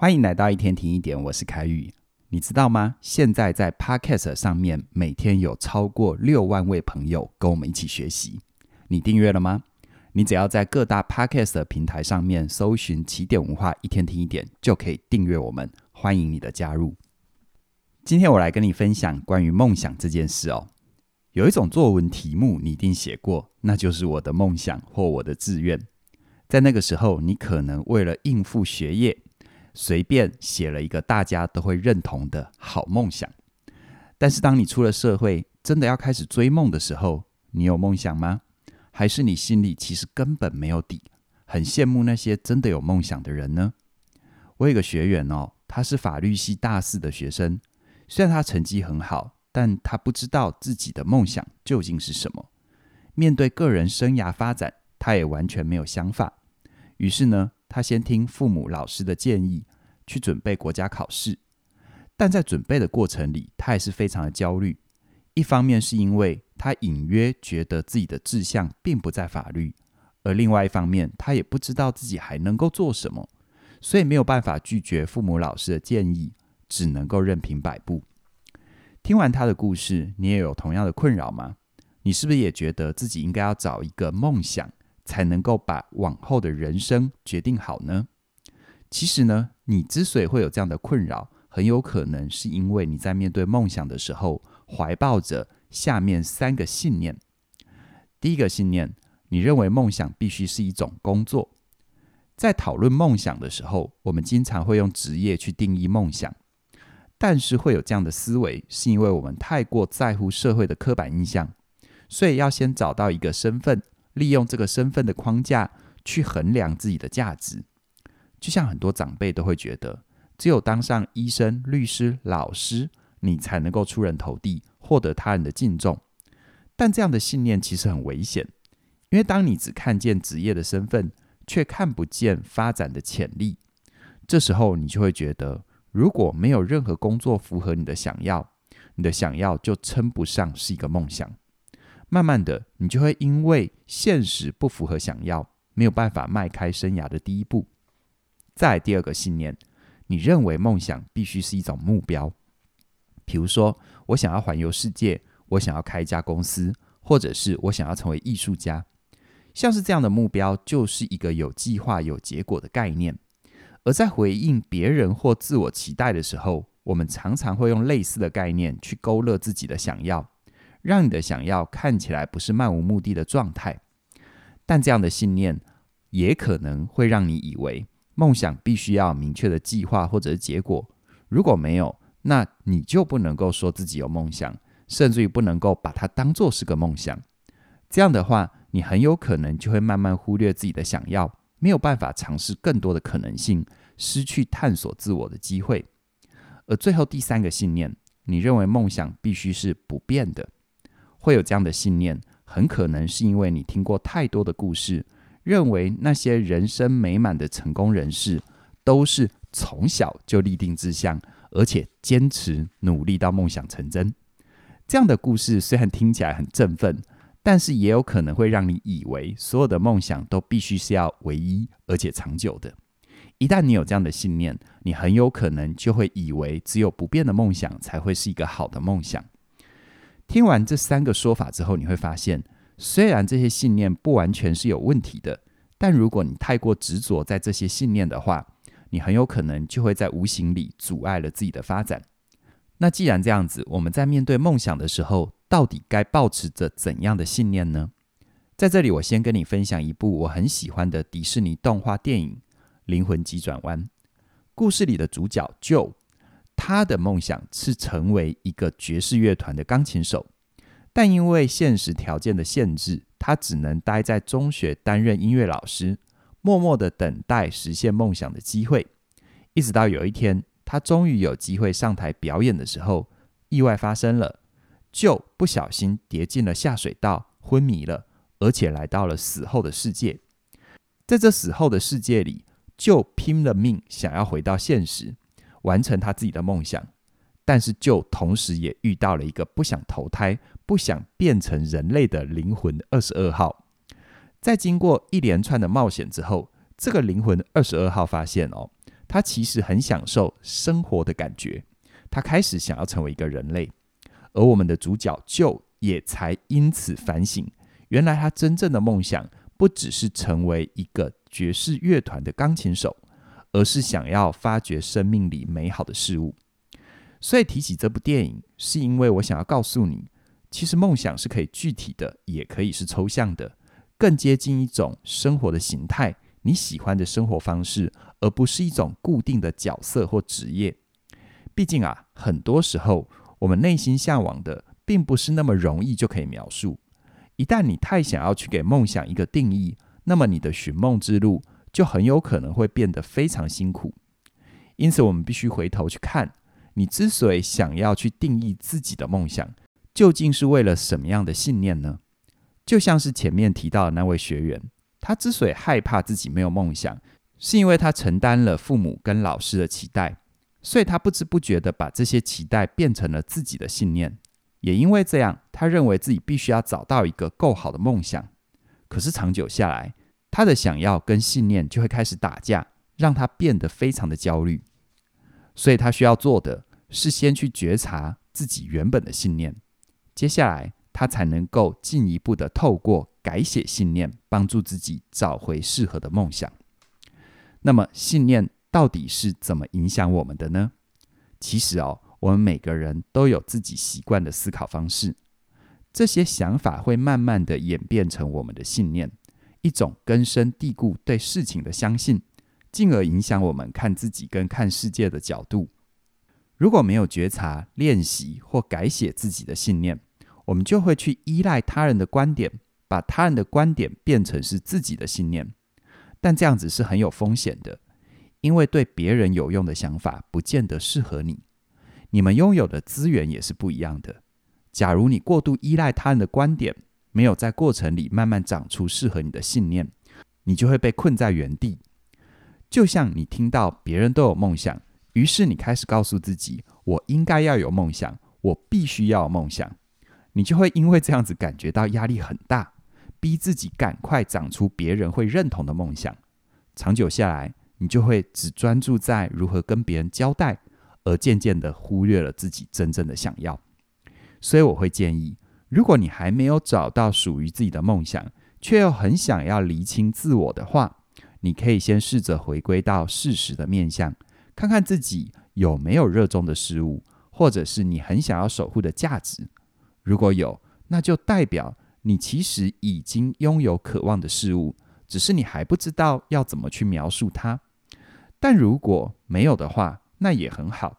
欢迎来到一天听一点，我是凯宇。你知道吗？现在在 Podcast 上面，每天有超过六万位朋友跟我们一起学习。你订阅了吗？你只要在各大 Podcast 平台上面搜寻“起点文化一天听一点”，就可以订阅我们。欢迎你的加入。今天我来跟你分享关于梦想这件事哦。有一种作文题目你一定写过，那就是我的梦想或我的志愿。在那个时候，你可能为了应付学业，随便写了一个大家都会认同的好梦想，但是当你出了社会，真的要开始追梦的时候，你有梦想吗？还是你心里其实根本没有底，很羡慕那些真的有梦想的人呢？我有个学员哦，他是法律系大四的学生，虽然他成绩很好，但他不知道自己的梦想究竟是什么。面对个人生涯发展，他也完全没有想法。于是呢，他先听父母、老师的建议，去准备国家考试。但在准备的过程里，他也是非常的焦虑。一方面是因为他隐约觉得自己的志向并不在法律，而另外一方面，他也不知道自己还能够做什么，所以没有办法拒绝父母、老师的建议，只能够任凭摆布。听完他的故事，你也有同样的困扰吗？你是不是也觉得自己应该要找一个梦想？才能够把往后的人生决定好呢？其实呢，你之所以会有这样的困扰，很有可能是因为你在面对梦想的时候，怀抱着下面三个信念。第一个信念，你认为梦想必须是一种工作。在讨论梦想的时候，我们经常会用职业去定义梦想，但是会有这样的思维，是因为我们太过在乎社会的刻板印象，所以要先找到一个身份。利用这个身份的框架去衡量自己的价值，就像很多长辈都会觉得，只有当上医生、律师、老师，你才能够出人头地，获得他人的敬重。但这样的信念其实很危险，因为当你只看见职业的身份，却看不见发展的潜力，这时候你就会觉得，如果没有任何工作符合你的想要，你的想要就称不上是一个梦想。慢慢的，你就会因为现实不符合想要，没有办法迈开生涯的第一步。再第二个信念，你认为梦想必须是一种目标，比如说我想要环游世界，我想要开一家公司，或者是我想要成为艺术家。像是这样的目标，就是一个有计划、有结果的概念。而在回应别人或自我期待的时候，我们常常会用类似的概念去勾勒自己的想要。让你的想要看起来不是漫无目的的状态，但这样的信念也可能会让你以为梦想必须要明确的计划或者是结果。如果没有，那你就不能够说自己有梦想，甚至于不能够把它当做是个梦想。这样的话，你很有可能就会慢慢忽略自己的想要，没有办法尝试更多的可能性，失去探索自我的机会。而最后第三个信念，你认为梦想必须是不变的。会有这样的信念，很可能是因为你听过太多的故事，认为那些人生美满的成功人士都是从小就立定志向，而且坚持努力到梦想成真。这样的故事虽然听起来很振奋，但是也有可能会让你以为所有的梦想都必须是要唯一而且长久的。一旦你有这样的信念，你很有可能就会以为只有不变的梦想才会是一个好的梦想。听完这三个说法之后，你会发现，虽然这些信念不完全是有问题的，但如果你太过执着在这些信念的话，你很有可能就会在无形里阻碍了自己的发展。那既然这样子，我们在面对梦想的时候，到底该抱持着怎样的信念呢？在这里，我先跟你分享一部我很喜欢的迪士尼动画电影《灵魂急转弯》。故事里的主角 Joe。他的梦想是成为一个爵士乐团的钢琴手，但因为现实条件的限制，他只能待在中学担任音乐老师，默默的等待实现梦想的机会。一直到有一天，他终于有机会上台表演的时候，意外发生了，就不小心跌进了下水道，昏迷了，而且来到了死后的世界。在这死后的世界里，就拼了命想要回到现实。完成他自己的梦想，但是就同时也遇到了一个不想投胎、不想变成人类的灵魂二十二号。在经过一连串的冒险之后，这个灵魂二十二号发现哦，他其实很享受生活的感觉，他开始想要成为一个人类，而我们的主角就也才因此反省，原来他真正的梦想不只是成为一个爵士乐团的钢琴手，而是想要发掘生命里美好的事物。所以提起这部电影，是因为我想要告诉你，其实梦想是可以具体的，也可以是抽象的，更接近一种生活的形态，你喜欢的生活方式，而不是一种固定的角色或职业。毕竟啊，很多时候我们内心向往的，并不是那么容易就可以描述。一旦你太想要去给梦想一个定义，那么你的寻梦之路就很有可能会变得非常辛苦。因此，我们必须回头去看。你之所以想要去定义自己的梦想，究竟是为了什么样的信念呢？就像是前面提到的那位学员，他之所以害怕自己没有梦想，是因为他承担了父母跟老师的期待，所以他不知不觉地把这些期待变成了自己的信念。也因为这样，他认为自己必须要找到一个够好的梦想。可是长久下来，他的想要跟信念就会开始打架，让他变得非常的焦虑。所以他需要做的。是先去觉察自己原本的信念，接下来他才能够进一步的透过改写信念，帮助自己找回适合的梦想。那么信念到底是怎么影响我们的呢？其实哦，我们每个人都有自己习惯的思考方式，这些想法会慢慢的演变成我们的信念，一种根深蒂固对事情的相信，进而影响我们看自己跟看世界的角度。如果没有觉察、练习或改写自己的信念，我们就会去依赖他人的观点，把他人的观点变成是自己的信念。但这样子是很有风险的，因为对别人有用的想法不见得适合你。你们拥有的资源也是不一样的。假如你过度依赖他人的观点，没有在过程里慢慢长出适合你的信念，你就会被困在原地。就像你听到别人都有梦想。于是你开始告诉自己：“我应该要有梦想，我必须要有梦想。”你就会因为这样子感觉到压力很大，逼自己赶快长出别人会认同的梦想。长久下来，你就会只专注在如何跟别人交代，而渐渐的忽略了自己真正的想要。所以我会建议，如果你还没有找到属于自己的梦想，却又很想要厘清自我的话，你可以先试着回归到事实的面向。看看自己有没有热衷的事物，或者是你很想要守护的价值。如果有，那就代表你其实已经拥有渴望的事物，只是你还不知道要怎么去描述它。但如果没有的话，那也很好，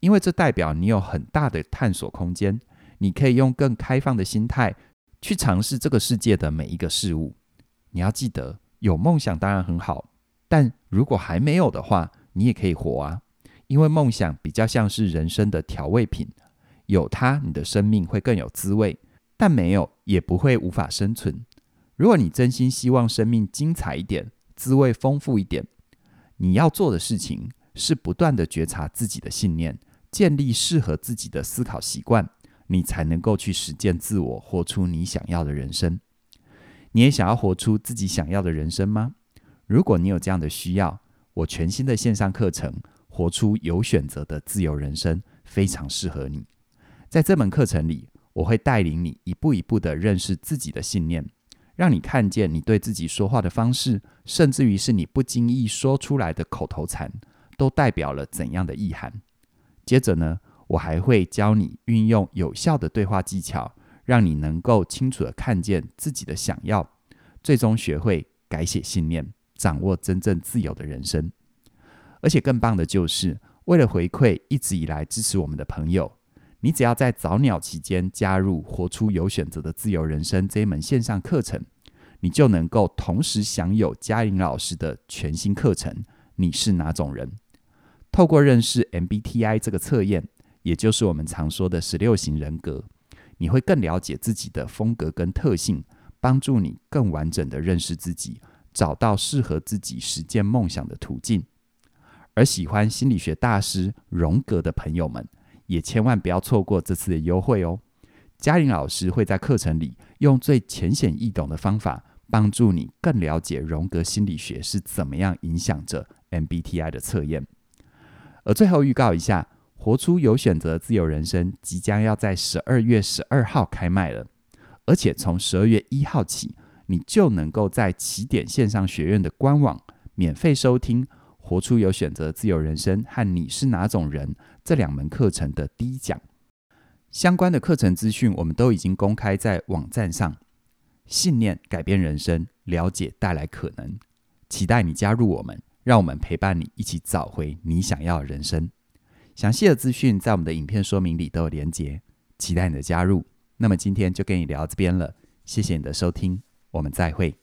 因为这代表你有很大的探索空间，你可以用更开放的心态去尝试这个世界的每一个事物。你要记得，有梦想当然很好，但如果还没有的话，你也可以活啊，因为梦想比较像是人生的调味品，有它，你的生命会更有滋味；但没有，也不会无法生存。如果你真心希望生命精彩一点，滋味丰富一点，你要做的事情是不断地觉察自己的信念，建立适合自己的思考习惯，你才能够去实践自我，活出你想要的人生。你也想要活出自己想要的人生吗？如果你有这样的需要，我全新的线上课程《活出有选择的自由人生》非常适合你。在这门课程里，我会带领你一步一步地认识自己的信念，让你看见你对自己说话的方式，甚至于是你不经意说出来的口头禅，都代表了怎样的意涵。接着呢，我还会教你运用有效的对话技巧，让你能够清楚地看见自己的想要，最终学会改写信念。掌握真正自由的人生，而且更棒的就是，为了回馈一直以来支持我们的朋友，你只要在早鸟期间加入“活出有选择的自由人生”这一门线上课程，你就能够同时享有嘉玲老师的全新课程。你是哪种人？透过认识 MBTI 这个测验，也就是我们常说的十六型人格，你会更了解自己的风格跟特性，帮助你更完整的认识自己。找到适合自己实践梦想的途径，而喜欢心理学大师荣格的朋友们，也千万不要错过这次的优惠哦！嘉玲老师会在课程里用最浅显易懂的方法，帮助你更了解荣格心理学是怎么样影响着 MBTI 的测验。而最后预告一下，活出有选择自由人生即将要在十二月十二号开卖了，而且从十二月一号起，你就能够在起点线上学院的官网免费收听《活出有选择自由人生》和《你是哪种人》这两门课程的第一讲。相关的课程资讯我们都已经公开在网站上。信念改变人生，了解带来可能。期待你加入我们，让我们陪伴你一起找回你想要的人生。详细的资讯在我们的影片说明里都有连结，期待你的加入。那么今天就跟你聊这边了，谢谢你的收听。我们再会。